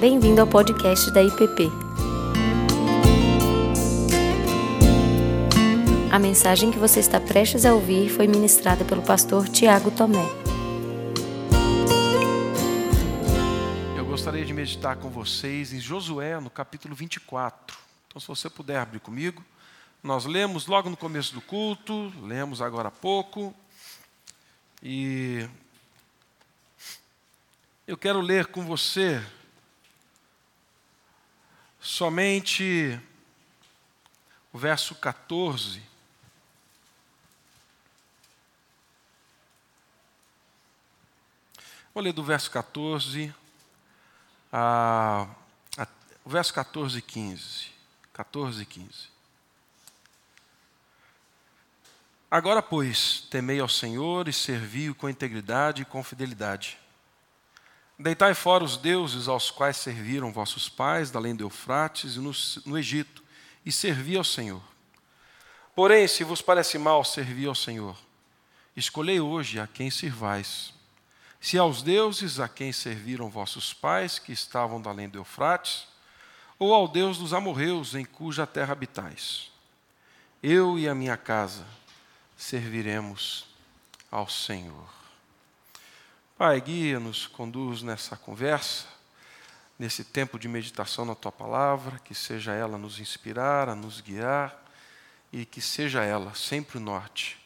Bem-vindo ao podcast da IPP. A mensagem que você está prestes a ouvir foi ministrada pelo pastor Tiago Tomé. Eu gostaria de meditar com vocês em Josué, no capítulo 24. Então, se você puder abrir comigo, nós lemos logo no começo do culto, lemos agora há pouco, e eu quero ler com você somente o verso 14. Vou ler do verso 14 a, a, o verso 14 e 15. 14 e 15. Agora, pois, temei ao Senhor e servi-o com integridade e com fidelidade. Deitai fora os deuses aos quais serviram vossos pais, da além do Eufrates e no, no Egito, e servi ao Senhor. Porém, se vos parece mal servir ao Senhor, escolhei hoje a quem sirvais. Se aos deuses a quem serviram vossos pais, que estavam da além do Eufrates, ou ao Deus dos amorreus, em cuja terra habitais. Eu e a minha casa serviremos ao Senhor. Pai, guia-nos, conduz nessa conversa, nesse tempo de meditação na tua palavra, que seja ela nos inspirar, a nos guiar e que seja ela sempre o norte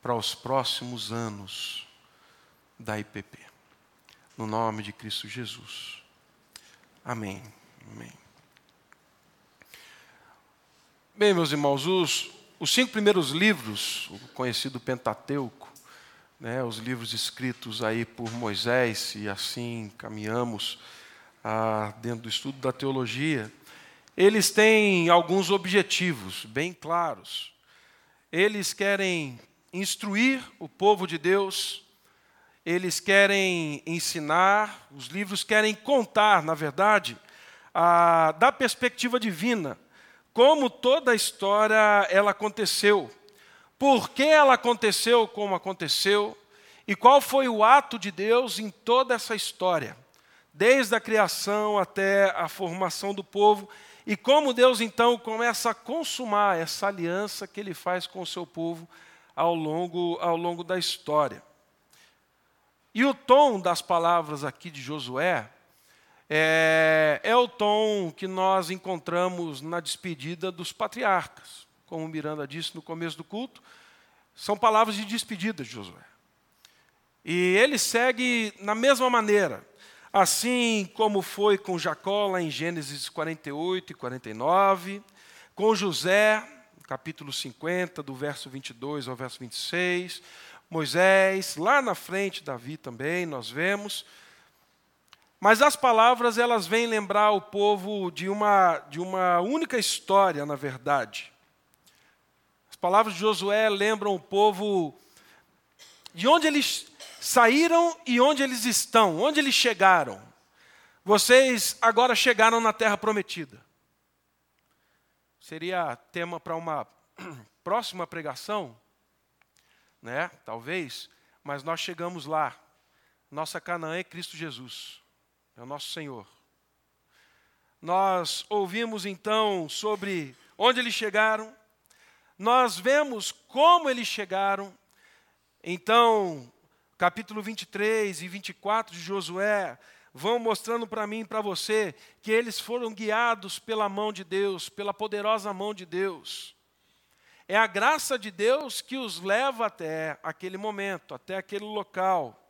para os próximos anos da IPP. No nome de Cristo Jesus. Amém. Amém. Bem, meus irmãos, os, os cinco primeiros livros, o conhecido Pentateuco, né, os livros escritos aí por Moisés, e assim caminhamos ah, dentro do estudo da teologia, eles têm alguns objetivos bem claros. Eles querem instruir o povo de Deus, eles querem ensinar, os livros querem contar, na verdade, a, da perspectiva divina como toda a história ela aconteceu, por que ela aconteceu como aconteceu e qual foi o ato de Deus em toda essa história, desde a criação até a formação do povo e como Deus então começa a consumar essa aliança que ele faz com o seu povo ao longo, ao longo da história. E o tom das palavras aqui de Josué é, é o tom que nós encontramos na despedida dos patriarcas. Como Miranda disse no começo do culto, são palavras de despedida de Josué. E ele segue na mesma maneira, assim como foi com Jacó, lá em Gênesis 48 e 49, com José, capítulo 50, do verso 22 ao verso 26, Moisés, lá na frente, Davi também, nós vemos. Mas as palavras, elas vêm lembrar o povo de uma, de uma única história, na verdade. As palavras de Josué lembram o povo de onde eles saíram e onde eles estão, onde eles chegaram. Vocês agora chegaram na terra prometida. Seria tema para uma próxima pregação, né? Talvez, mas nós chegamos lá. Nossa Canaã é Cristo Jesus é o nosso Senhor. Nós ouvimos então sobre onde eles chegaram, nós vemos como eles chegaram. Então, capítulo 23 e 24 de Josué vão mostrando para mim e para você que eles foram guiados pela mão de Deus, pela poderosa mão de Deus. É a graça de Deus que os leva até aquele momento, até aquele local.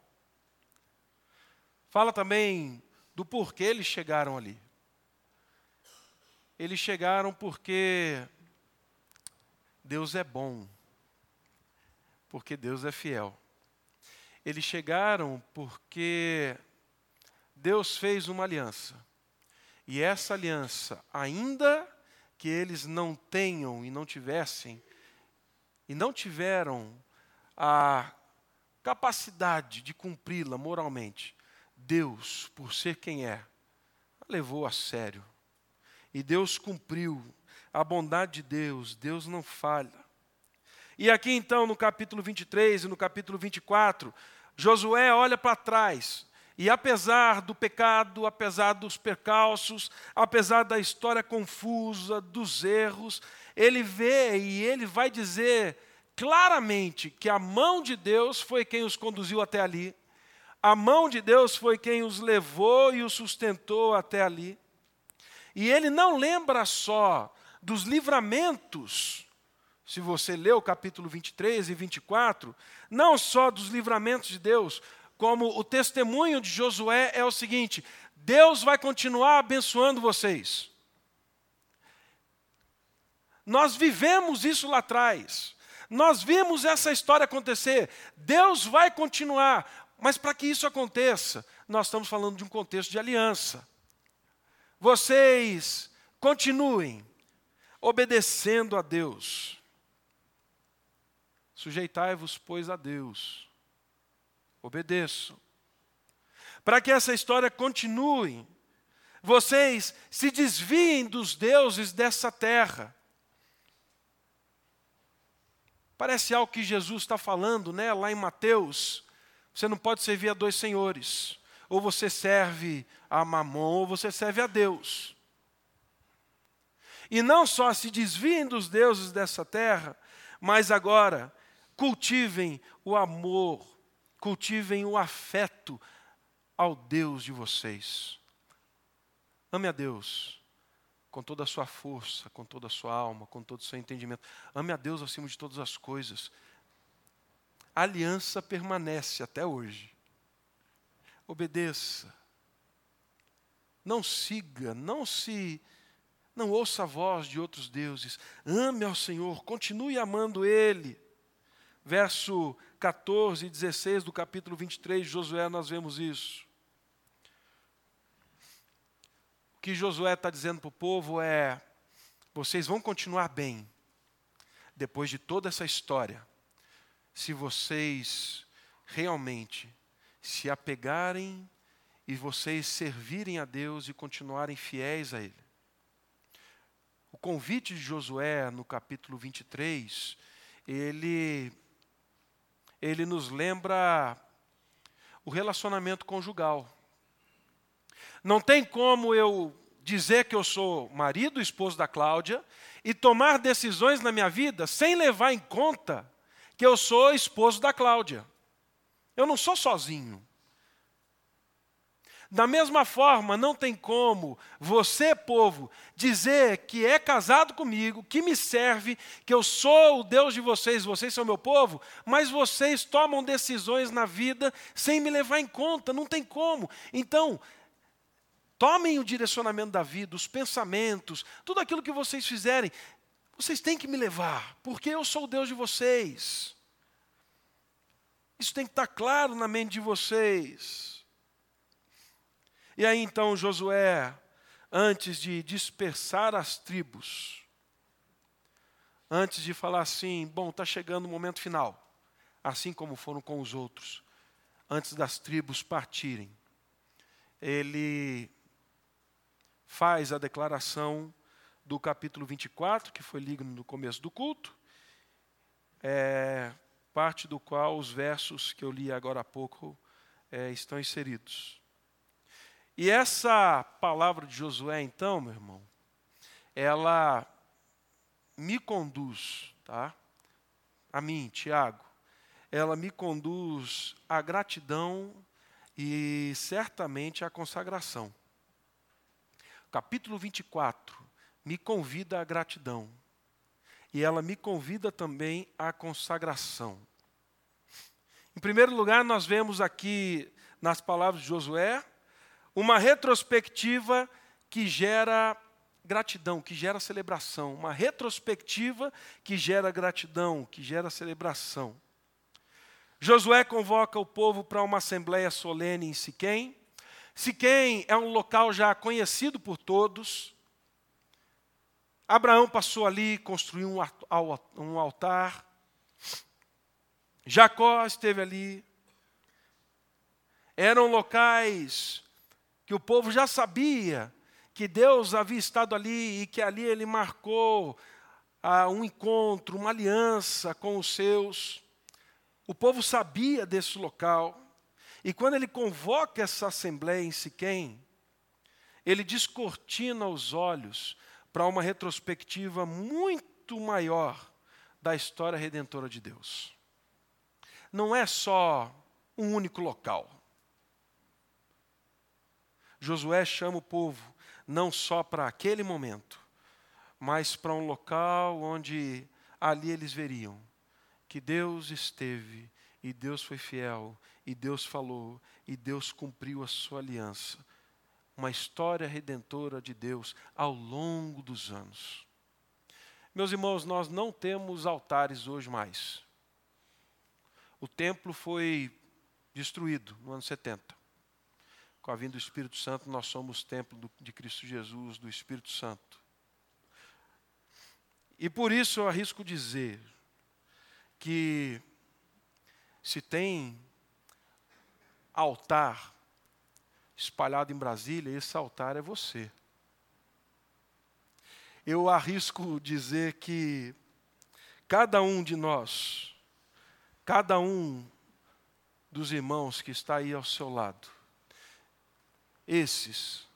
Fala também do porquê eles chegaram ali. Eles chegaram porque Deus é bom, porque Deus é fiel. Eles chegaram porque Deus fez uma aliança. E essa aliança, ainda que eles não tenham e não tivessem, e não tiveram a capacidade de cumpri-la moralmente, Deus, por ser quem é, levou a sério. E Deus cumpriu. A bondade de Deus, Deus não falha. E aqui então, no capítulo 23 e no capítulo 24, Josué olha para trás E apesar do pecado, apesar dos percalços, apesar da história confusa, dos erros, ele vê e ele vai dizer claramente que a mão de Deus foi quem os conduziu até ali. A mão de Deus foi quem os levou e os sustentou até ali. E ele não lembra só dos livramentos, se você lê o capítulo 23 e 24, não só dos livramentos de Deus, como o testemunho de Josué é o seguinte: Deus vai continuar abençoando vocês. Nós vivemos isso lá atrás. Nós vimos essa história acontecer. Deus vai continuar. Mas para que isso aconteça, nós estamos falando de um contexto de aliança. Vocês continuem obedecendo a Deus. Sujeitai-vos, pois, a Deus obedeço. Para que essa história continue, vocês se desviem dos deuses dessa terra. Parece algo que Jesus está falando, né? Lá em Mateus, você não pode servir a dois senhores. Ou você serve a Mamon, ou você serve a Deus. E não só se desviem dos deuses dessa terra, mas agora cultivem o amor cultivem o afeto ao Deus de vocês. Ame a Deus com toda a sua força, com toda a sua alma, com todo o seu entendimento. Ame a Deus acima de todas as coisas. A aliança permanece até hoje. Obedeça. Não siga, não se não ouça a voz de outros deuses. Ame ao Senhor, continue amando ele. Verso 14 e 16 do capítulo 23 de Josué, nós vemos isso. O que Josué está dizendo para o povo é: vocês vão continuar bem, depois de toda essa história, se vocês realmente se apegarem e vocês servirem a Deus e continuarem fiéis a Ele. Convite de Josué, no capítulo 23, ele ele nos lembra o relacionamento conjugal. Não tem como eu dizer que eu sou marido, esposo da Cláudia, e tomar decisões na minha vida sem levar em conta que eu sou esposo da Cláudia. Eu não sou sozinho. Da mesma forma, não tem como você, povo, dizer que é casado comigo, que me serve, que eu sou o Deus de vocês, vocês são meu povo, mas vocês tomam decisões na vida sem me levar em conta, não tem como. Então, tomem o direcionamento da vida, os pensamentos, tudo aquilo que vocês fizerem, vocês têm que me levar, porque eu sou o Deus de vocês. Isso tem que estar claro na mente de vocês. E aí então Josué, antes de dispersar as tribos, antes de falar assim, bom, está chegando o momento final, assim como foram com os outros, antes das tribos partirem, ele faz a declaração do capítulo 24, que foi lido no começo do culto, é, parte do qual os versos que eu li agora há pouco é, estão inseridos. E essa palavra de Josué, então, meu irmão, ela me conduz, tá? A mim, Tiago, ela me conduz à gratidão e certamente à consagração. Capítulo 24 me convida à gratidão. E ela me convida também à consagração. Em primeiro lugar, nós vemos aqui nas palavras de Josué uma retrospectiva que gera gratidão, que gera celebração. Uma retrospectiva que gera gratidão, que gera celebração. Josué convoca o povo para uma assembleia solene em Siquém. Siquém é um local já conhecido por todos. Abraão passou ali, construiu um altar. Jacó esteve ali. Eram locais que o povo já sabia que Deus havia estado ali e que ali ele marcou ah, um encontro, uma aliança com os seus. O povo sabia desse local. E quando ele convoca essa assembleia em Siquém, ele descortina os olhos para uma retrospectiva muito maior da história redentora de Deus. Não é só um único local. Josué chama o povo não só para aquele momento, mas para um local onde ali eles veriam que Deus esteve e Deus foi fiel e Deus falou e Deus cumpriu a sua aliança. Uma história redentora de Deus ao longo dos anos. Meus irmãos, nós não temos altares hoje mais. O templo foi destruído no ano 70. Com a vinda do Espírito Santo, nós somos templo de Cristo Jesus, do Espírito Santo. E por isso eu arrisco dizer que se tem altar espalhado em Brasília, esse altar é você. Eu arrisco dizer que cada um de nós, cada um dos irmãos que está aí ao seu lado, esses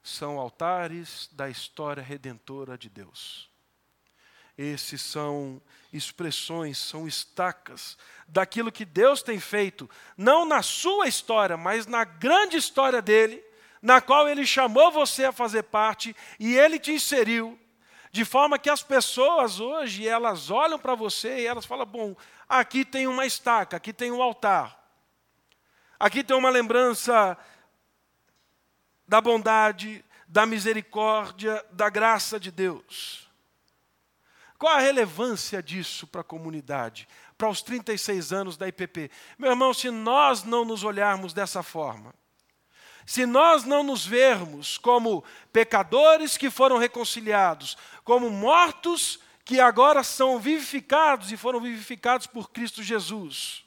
são altares da história redentora de Deus. Esses são expressões, são estacas daquilo que Deus tem feito, não na sua história, mas na grande história dele, na qual ele chamou você a fazer parte e ele te inseriu, de forma que as pessoas hoje, elas olham para você e elas falam: bom, aqui tem uma estaca, aqui tem um altar, aqui tem uma lembrança da bondade, da misericórdia, da graça de Deus. Qual a relevância disso para a comunidade, para os 36 anos da IPP? Meu irmão, se nós não nos olharmos dessa forma, se nós não nos vermos como pecadores que foram reconciliados, como mortos que agora são vivificados e foram vivificados por Cristo Jesus,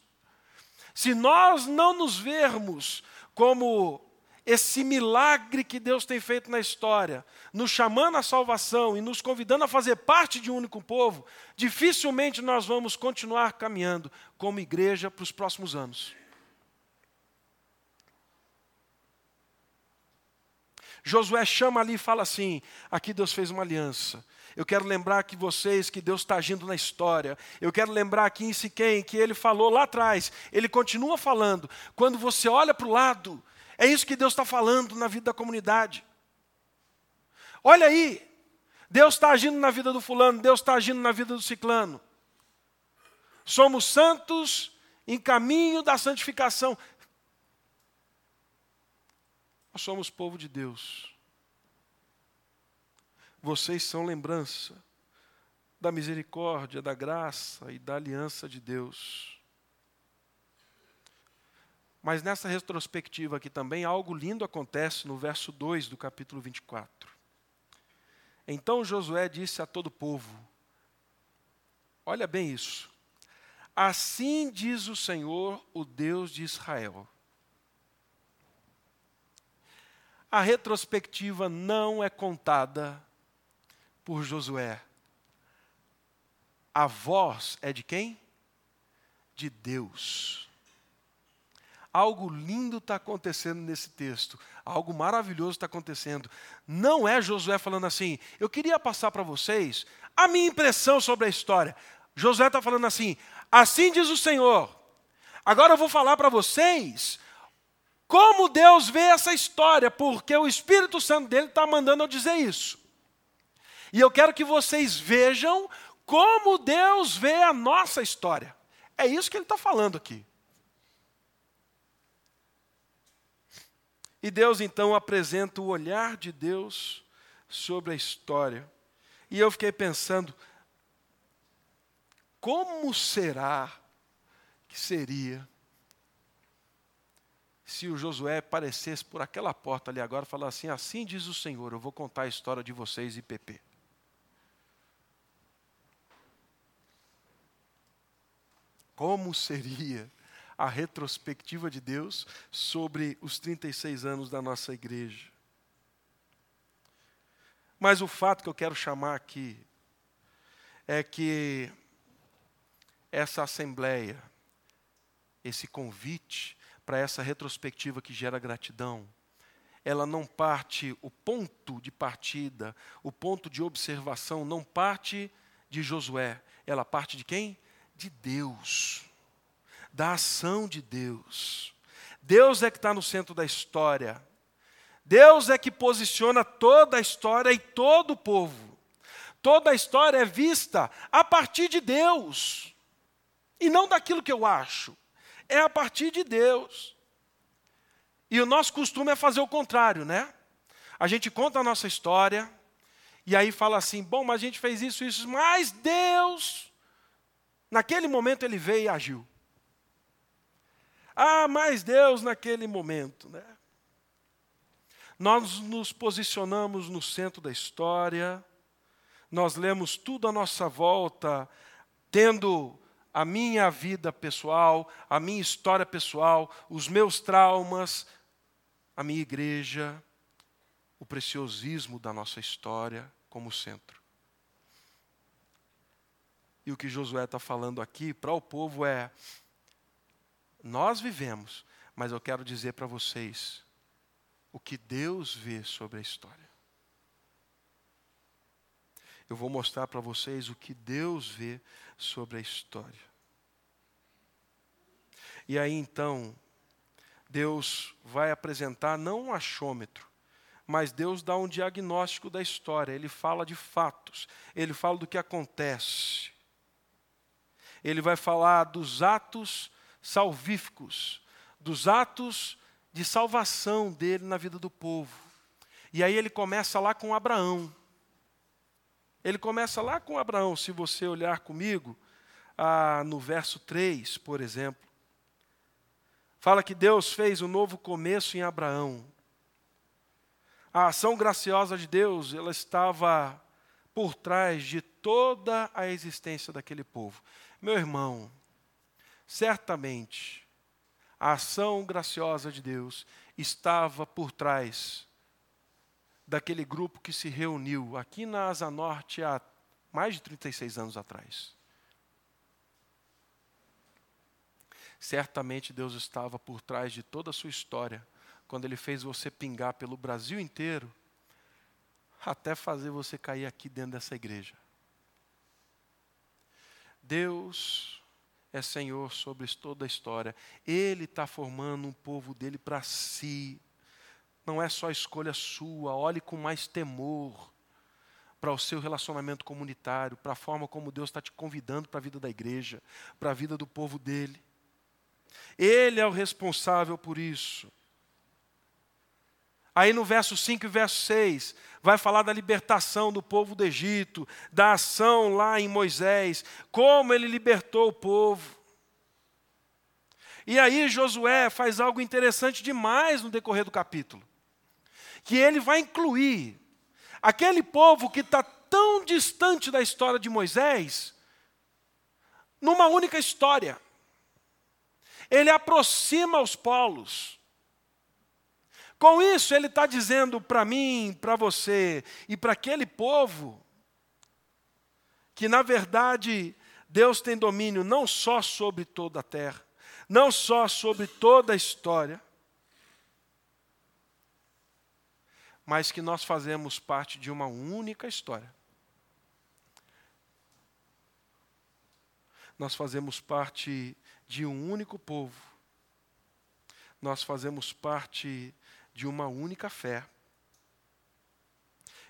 se nós não nos vermos como esse milagre que Deus tem feito na história, nos chamando à salvação e nos convidando a fazer parte de um único povo, dificilmente nós vamos continuar caminhando como igreja para os próximos anos. Josué chama ali e fala assim: aqui Deus fez uma aliança. Eu quero lembrar que vocês, que Deus está agindo na história. Eu quero lembrar aqui em Siquém, que ele falou lá atrás, ele continua falando. Quando você olha para o lado, é isso que Deus está falando na vida da comunidade. Olha aí, Deus está agindo na vida do fulano, Deus está agindo na vida do ciclano. Somos santos em caminho da santificação. Nós somos povo de Deus. Vocês são lembrança da misericórdia, da graça e da aliança de Deus. Mas nessa retrospectiva aqui também, algo lindo acontece no verso 2 do capítulo 24. Então Josué disse a todo o povo: Olha bem isso. Assim diz o Senhor, o Deus de Israel. A retrospectiva não é contada por Josué. A voz é de quem? De Deus. Algo lindo está acontecendo nesse texto, algo maravilhoso está acontecendo. Não é Josué falando assim, eu queria passar para vocês a minha impressão sobre a história. Josué está falando assim, assim diz o Senhor. Agora eu vou falar para vocês como Deus vê essa história, porque o Espírito Santo dele está mandando eu dizer isso. E eu quero que vocês vejam como Deus vê a nossa história. É isso que ele está falando aqui. E Deus então apresenta o olhar de Deus sobre a história. E eu fiquei pensando, como será que seria se o Josué aparecesse por aquela porta ali agora e falasse assim: Assim diz o Senhor, eu vou contar a história de vocês, IPP. Como seria a retrospectiva de Deus sobre os 36 anos da nossa igreja. Mas o fato que eu quero chamar aqui é que essa assembleia, esse convite para essa retrospectiva que gera gratidão, ela não parte, o ponto de partida, o ponto de observação não parte de Josué, ela parte de quem? De Deus, da ação de Deus. Deus é que está no centro da história. Deus é que posiciona toda a história e todo o povo. Toda a história é vista a partir de Deus. E não daquilo que eu acho. É a partir de Deus. E o nosso costume é fazer o contrário, né? A gente conta a nossa história, e aí fala assim: bom, mas a gente fez isso, isso, mas Deus, naquele momento ele veio e agiu. Ah, mas Deus naquele momento, né? Nós nos posicionamos no centro da história, nós lemos tudo à nossa volta, tendo a minha vida pessoal, a minha história pessoal, os meus traumas, a minha igreja, o preciosismo da nossa história como centro. E o que Josué está falando aqui para o povo é: nós vivemos, mas eu quero dizer para vocês o que Deus vê sobre a história. Eu vou mostrar para vocês o que Deus vê sobre a história. E aí então, Deus vai apresentar não um achômetro, mas Deus dá um diagnóstico da história. Ele fala de fatos, ele fala do que acontece. Ele vai falar dos atos salvíficos, dos atos de salvação dele na vida do povo. E aí ele começa lá com Abraão. Ele começa lá com Abraão, se você olhar comigo, ah, no verso 3, por exemplo. Fala que Deus fez um novo começo em Abraão. A ação graciosa de Deus, ela estava por trás de toda a existência daquele povo. Meu irmão, certamente a ação graciosa de Deus estava por trás daquele grupo que se reuniu aqui na Asa Norte há mais de 36 anos atrás. Certamente Deus estava por trás de toda a sua história, quando Ele fez você pingar pelo Brasil inteiro, até fazer você cair aqui dentro dessa igreja. Deus é Senhor sobre toda a história. Ele está formando um povo dele para si. Não é só escolha sua, olhe com mais temor para o seu relacionamento comunitário, para a forma como Deus está te convidando para a vida da igreja, para a vida do povo dele. Ele é o responsável por isso. Aí no verso 5 e verso 6, vai falar da libertação do povo do Egito, da ação lá em Moisés, como ele libertou o povo. E aí Josué faz algo interessante demais no decorrer do capítulo, que ele vai incluir aquele povo que está tão distante da história de Moisés, numa única história ele aproxima os polos. Com isso, ele está dizendo para mim, para você e para aquele povo, que na verdade Deus tem domínio não só sobre toda a terra, não só sobre toda a história, mas que nós fazemos parte de uma única história. Nós fazemos parte de um único povo. Nós fazemos parte de uma única fé.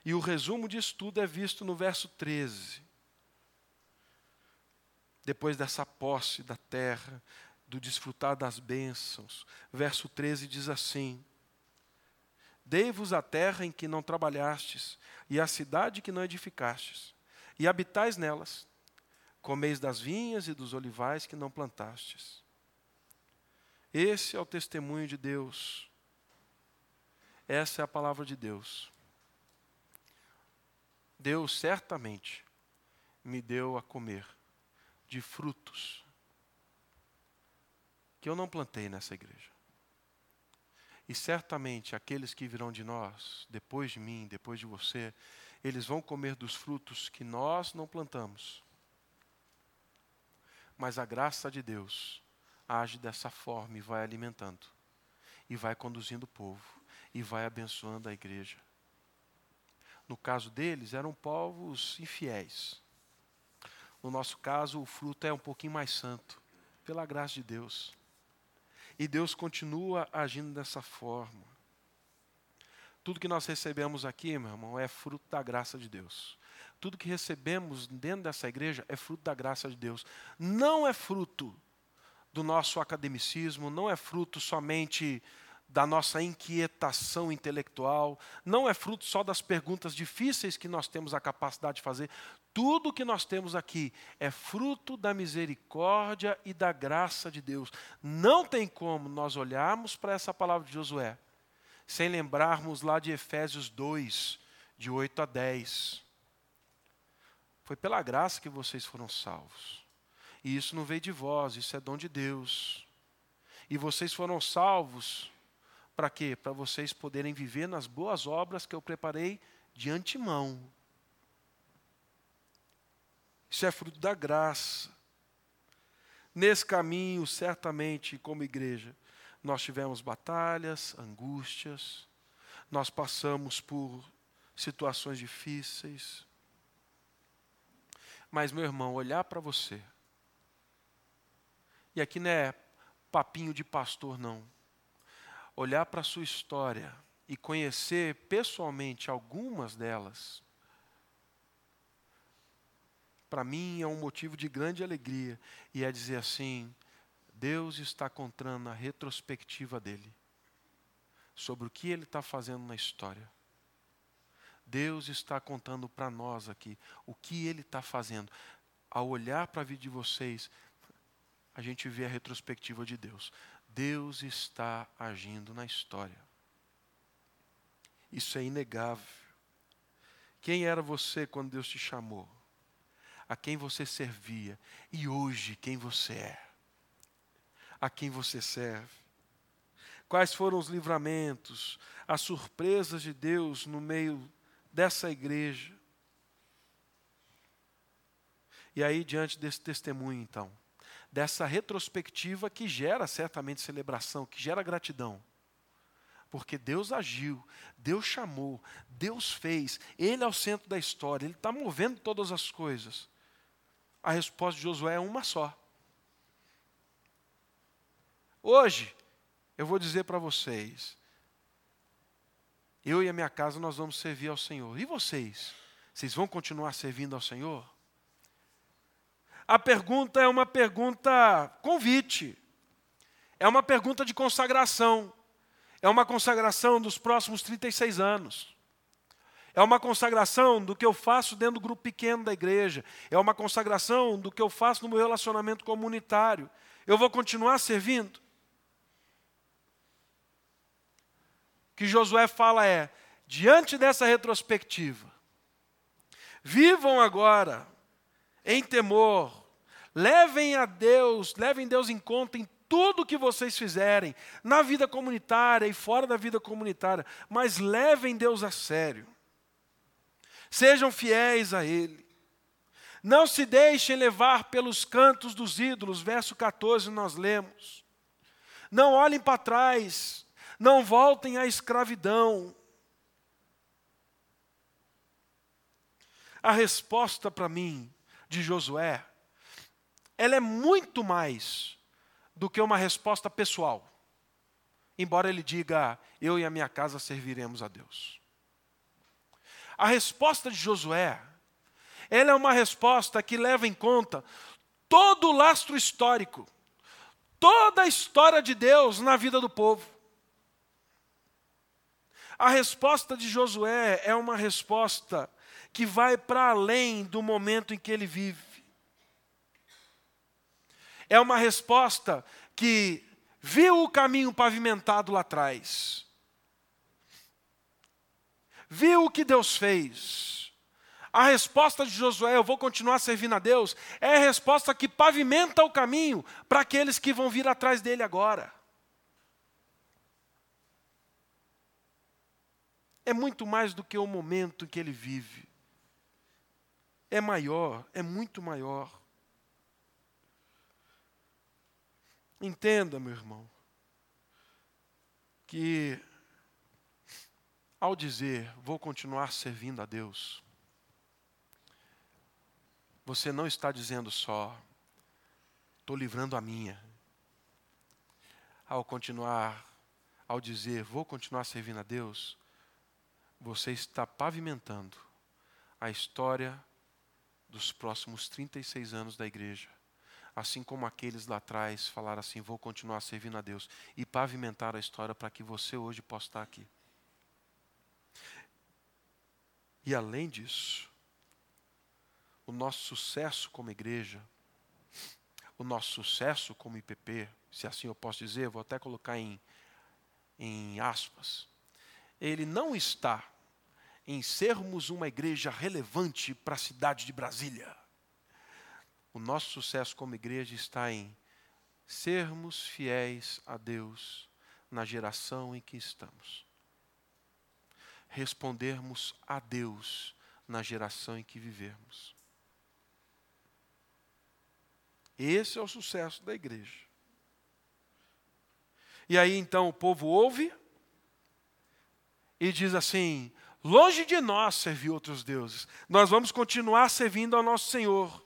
E o resumo disso tudo é visto no verso 13. Depois dessa posse da terra, do desfrutar das bênçãos, verso 13 diz assim: Dei-vos a terra em que não trabalhastes, e a cidade que não edificastes, e habitais nelas comeis das vinhas e dos olivais que não plantastes. Esse é o testemunho de Deus. Essa é a palavra de Deus. Deus certamente me deu a comer de frutos que eu não plantei nessa igreja. E certamente aqueles que virão de nós, depois de mim, depois de você, eles vão comer dos frutos que nós não plantamos mas a graça de Deus age dessa forma e vai alimentando, e vai conduzindo o povo, e vai abençoando a igreja. No caso deles, eram povos infiéis. No nosso caso, o fruto é um pouquinho mais santo, pela graça de Deus. E Deus continua agindo dessa forma. Tudo que nós recebemos aqui, meu irmão, é fruto da graça de Deus. Tudo que recebemos dentro dessa igreja é fruto da graça de Deus. Não é fruto do nosso academicismo, não é fruto somente da nossa inquietação intelectual, não é fruto só das perguntas difíceis que nós temos a capacidade de fazer. Tudo que nós temos aqui é fruto da misericórdia e da graça de Deus. Não tem como nós olharmos para essa palavra de Josué sem lembrarmos lá de Efésios 2, de 8 a 10. Foi pela graça que vocês foram salvos. E isso não veio de vós, isso é dom de Deus. E vocês foram salvos para quê? Para vocês poderem viver nas boas obras que eu preparei de antemão. Isso é fruto da graça. Nesse caminho, certamente, como igreja, nós tivemos batalhas, angústias, nós passamos por situações difíceis. Mas, meu irmão, olhar para você, e aqui não é papinho de pastor, não. Olhar para a sua história e conhecer pessoalmente algumas delas, para mim é um motivo de grande alegria, e é dizer assim: Deus está contando a retrospectiva dele sobre o que ele está fazendo na história. Deus está contando para nós aqui o que ele está fazendo. Ao olhar para a vida de vocês, a gente vê a retrospectiva de Deus. Deus está agindo na história. Isso é inegável. Quem era você quando Deus te chamou? A quem você servia? E hoje, quem você é? a quem você serve. Quais foram os livramentos, as surpresas de Deus no meio dessa igreja? E aí, diante desse testemunho, então, dessa retrospectiva que gera certamente celebração, que gera gratidão. Porque Deus agiu, Deus chamou, Deus fez, Ele é o centro da história, Ele está movendo todas as coisas. A resposta de Josué é uma só: Hoje, eu vou dizer para vocês, eu e a minha casa nós vamos servir ao Senhor. E vocês? Vocês vão continuar servindo ao Senhor? A pergunta é uma pergunta convite. É uma pergunta de consagração. É uma consagração dos próximos 36 anos. É uma consagração do que eu faço dentro do grupo pequeno da igreja. É uma consagração do que eu faço no meu relacionamento comunitário. Eu vou continuar servindo? que Josué fala é: diante dessa retrospectiva, vivam agora em temor, levem a Deus, levem Deus em conta em tudo que vocês fizerem, na vida comunitária e fora da vida comunitária, mas levem Deus a sério. Sejam fiéis a Ele. Não se deixem levar pelos cantos dos ídolos, verso 14 nós lemos. Não olhem para trás, não voltem à escravidão. A resposta para mim de Josué, ela é muito mais do que uma resposta pessoal. Embora ele diga, eu e a minha casa serviremos a Deus. A resposta de Josué, ela é uma resposta que leva em conta todo o lastro histórico, toda a história de Deus na vida do povo. A resposta de Josué é uma resposta que vai para além do momento em que ele vive. É uma resposta que viu o caminho pavimentado lá atrás, viu o que Deus fez. A resposta de Josué, eu vou continuar servindo a Deus, é a resposta que pavimenta o caminho para aqueles que vão vir atrás dele agora. é muito mais do que o momento que ele vive. É maior, é muito maior. Entenda, meu irmão, que ao dizer vou continuar servindo a Deus, você não está dizendo só estou livrando a minha. Ao continuar, ao dizer vou continuar servindo a Deus, você está pavimentando a história dos próximos 36 anos da igreja. Assim como aqueles lá atrás falaram assim: vou continuar servindo a Deus, e pavimentar a história para que você hoje possa estar aqui. E além disso, o nosso sucesso como igreja, o nosso sucesso como IPP, se assim eu posso dizer, vou até colocar em, em aspas, ele não está em sermos uma igreja relevante para a cidade de Brasília. O nosso sucesso como igreja está em sermos fiéis a Deus na geração em que estamos. Respondermos a Deus na geração em que vivemos. Esse é o sucesso da igreja. E aí então o povo ouve e diz assim: longe de nós servir outros deuses, nós vamos continuar servindo ao nosso Senhor.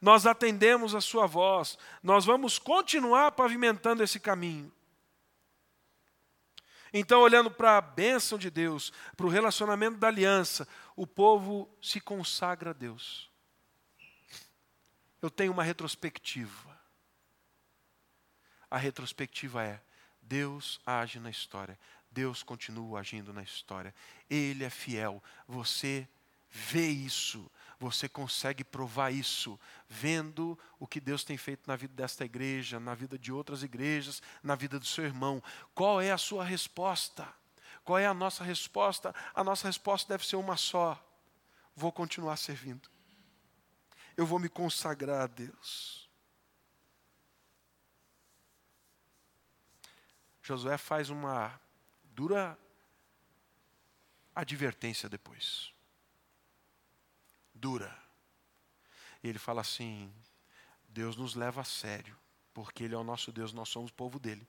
Nós atendemos a Sua voz, nós vamos continuar pavimentando esse caminho. Então, olhando para a bênção de Deus, para o relacionamento da aliança, o povo se consagra a Deus eu tenho uma retrospectiva. A retrospectiva é: Deus age na história, Deus continua agindo na história, Ele é fiel. Você vê isso, você consegue provar isso, vendo o que Deus tem feito na vida desta igreja, na vida de outras igrejas, na vida do seu irmão. Qual é a sua resposta? Qual é a nossa resposta? A nossa resposta deve ser uma só: vou continuar servindo eu vou me consagrar a Deus. Josué faz uma dura advertência depois. Dura. Ele fala assim: Deus nos leva a sério, porque Ele é o nosso Deus, nós somos o povo dele.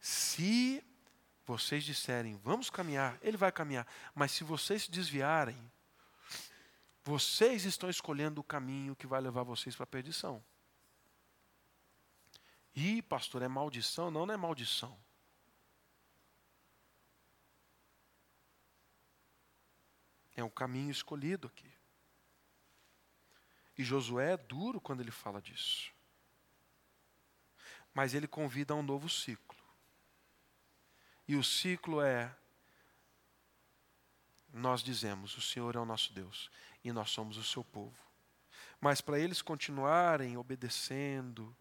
Se vocês disserem, vamos caminhar, Ele vai caminhar, mas se vocês se desviarem, vocês estão escolhendo o caminho que vai levar vocês para a perdição. E, pastor, é maldição? Não, não é maldição. É um caminho escolhido aqui. E Josué é duro quando ele fala disso. Mas ele convida a um novo ciclo. E o ciclo é: nós dizemos, o Senhor é o nosso Deus e nós somos o seu povo. Mas para eles continuarem obedecendo,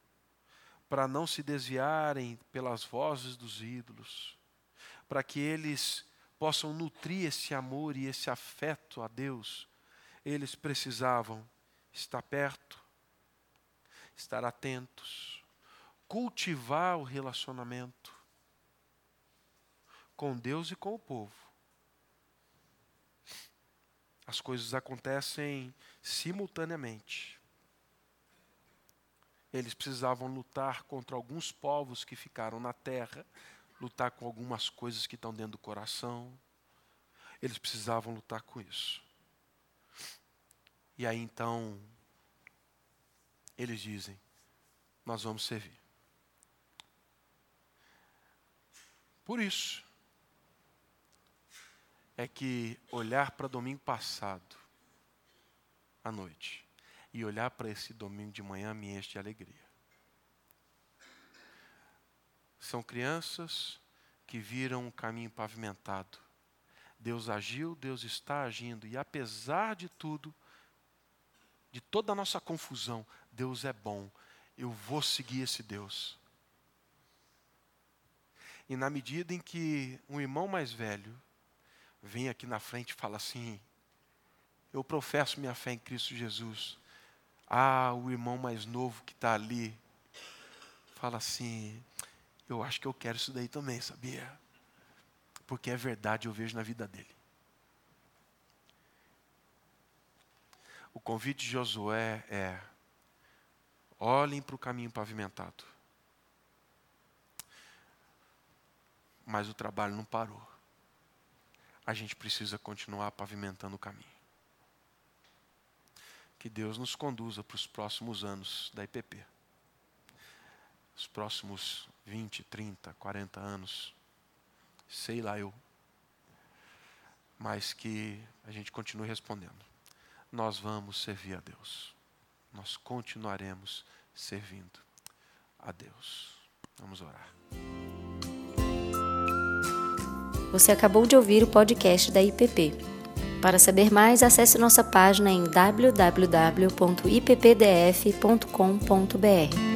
para não se desviarem pelas vozes dos ídolos, para que eles possam nutrir esse amor e esse afeto a Deus, eles precisavam estar perto, estar atentos, cultivar o relacionamento com Deus e com o povo as coisas acontecem simultaneamente. Eles precisavam lutar contra alguns povos que ficaram na terra, lutar com algumas coisas que estão dentro do coração. Eles precisavam lutar com isso. E aí então, eles dizem: Nós vamos servir. Por isso, é que olhar para domingo passado, à noite, e olhar para esse domingo de manhã me enche de alegria. São crianças que viram um caminho pavimentado. Deus agiu, Deus está agindo, e apesar de tudo, de toda a nossa confusão, Deus é bom. Eu vou seguir esse Deus. E na medida em que um irmão mais velho vem aqui na frente e fala assim: Eu professo minha fé em Cristo Jesus. Ah, o irmão mais novo que está ali fala assim: Eu acho que eu quero isso daí também, sabia? Porque é verdade, eu vejo na vida dele. O convite de Josué é: olhem para o caminho pavimentado. mas o trabalho não parou. A gente precisa continuar pavimentando o caminho. Que Deus nos conduza para os próximos anos da IPP. Os próximos 20, 30, 40 anos. Sei lá eu. Mas que a gente continue respondendo. Nós vamos servir a Deus. Nós continuaremos servindo a Deus. Vamos orar. Você acabou de ouvir o podcast da IPP. Para saber mais, acesse nossa página em www.ippdf.com.br.